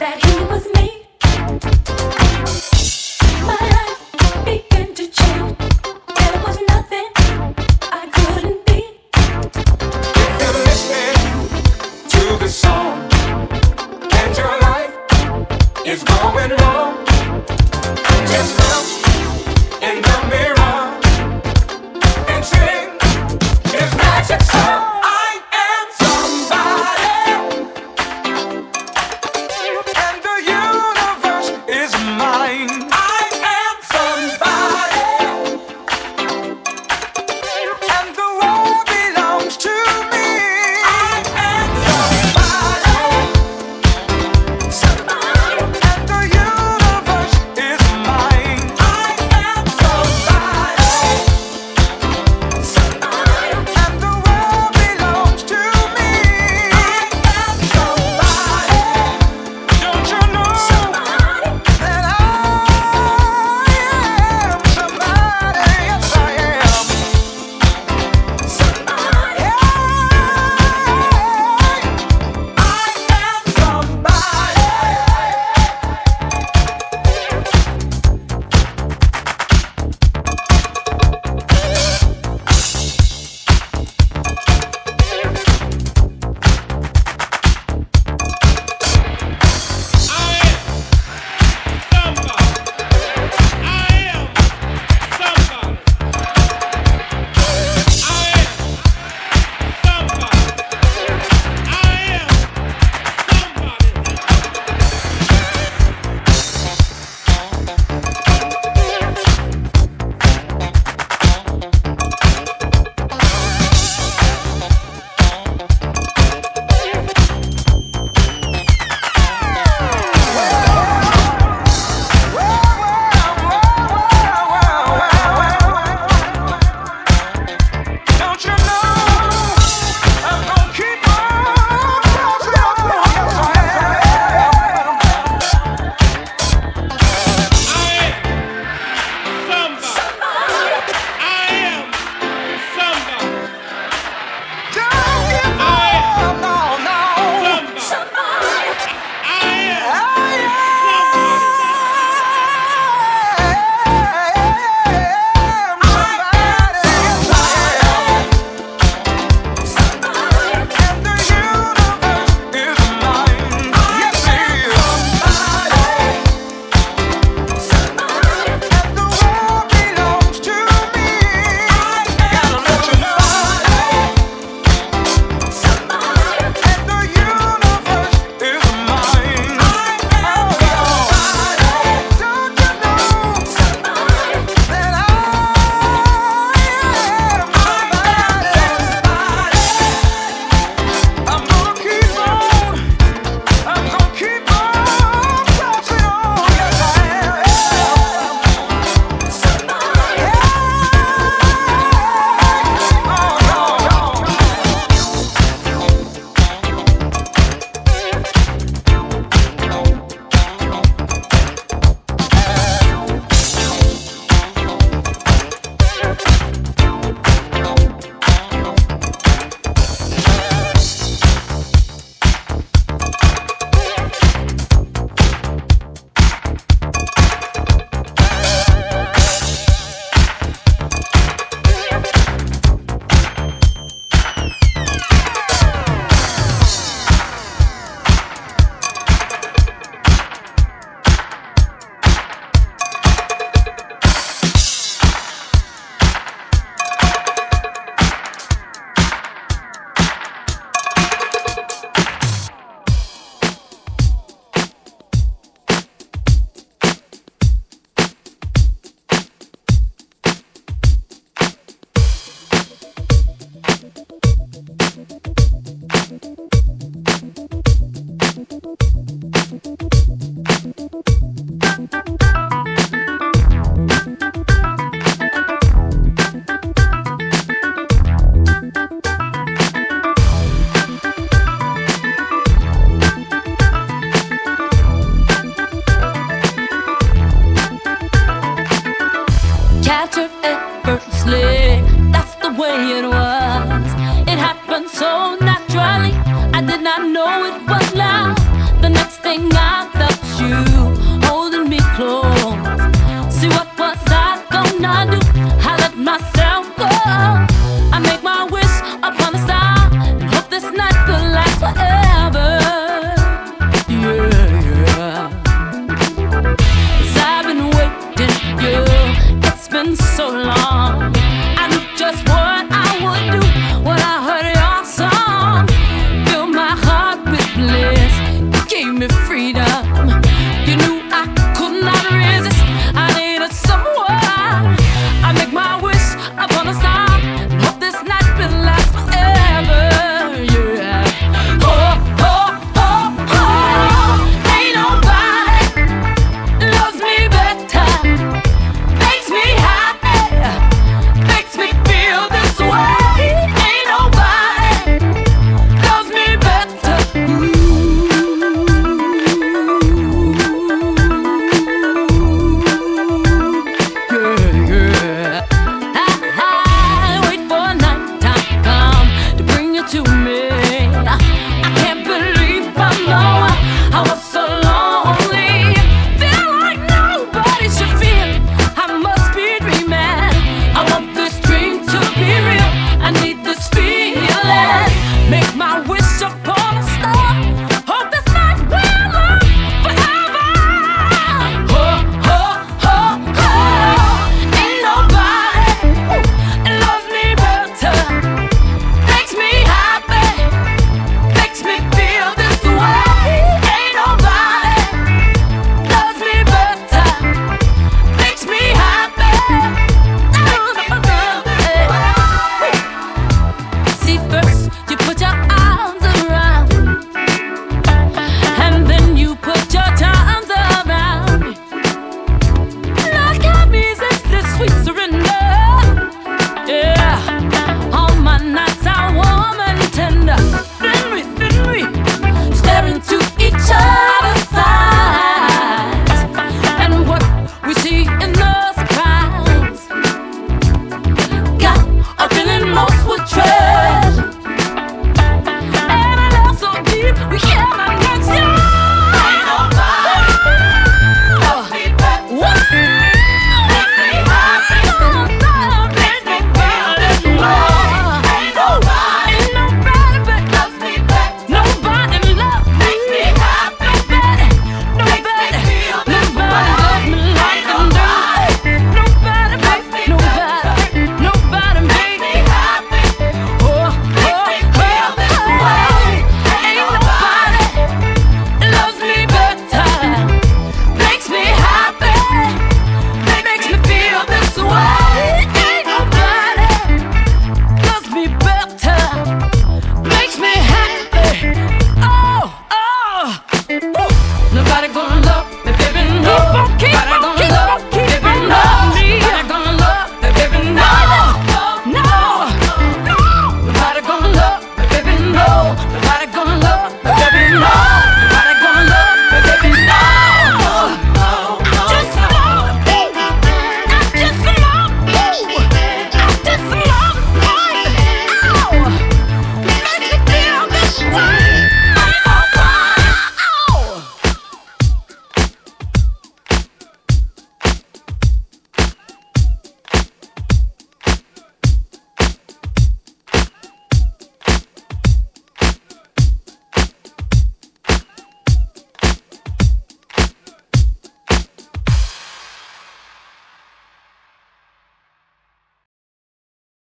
that he was me.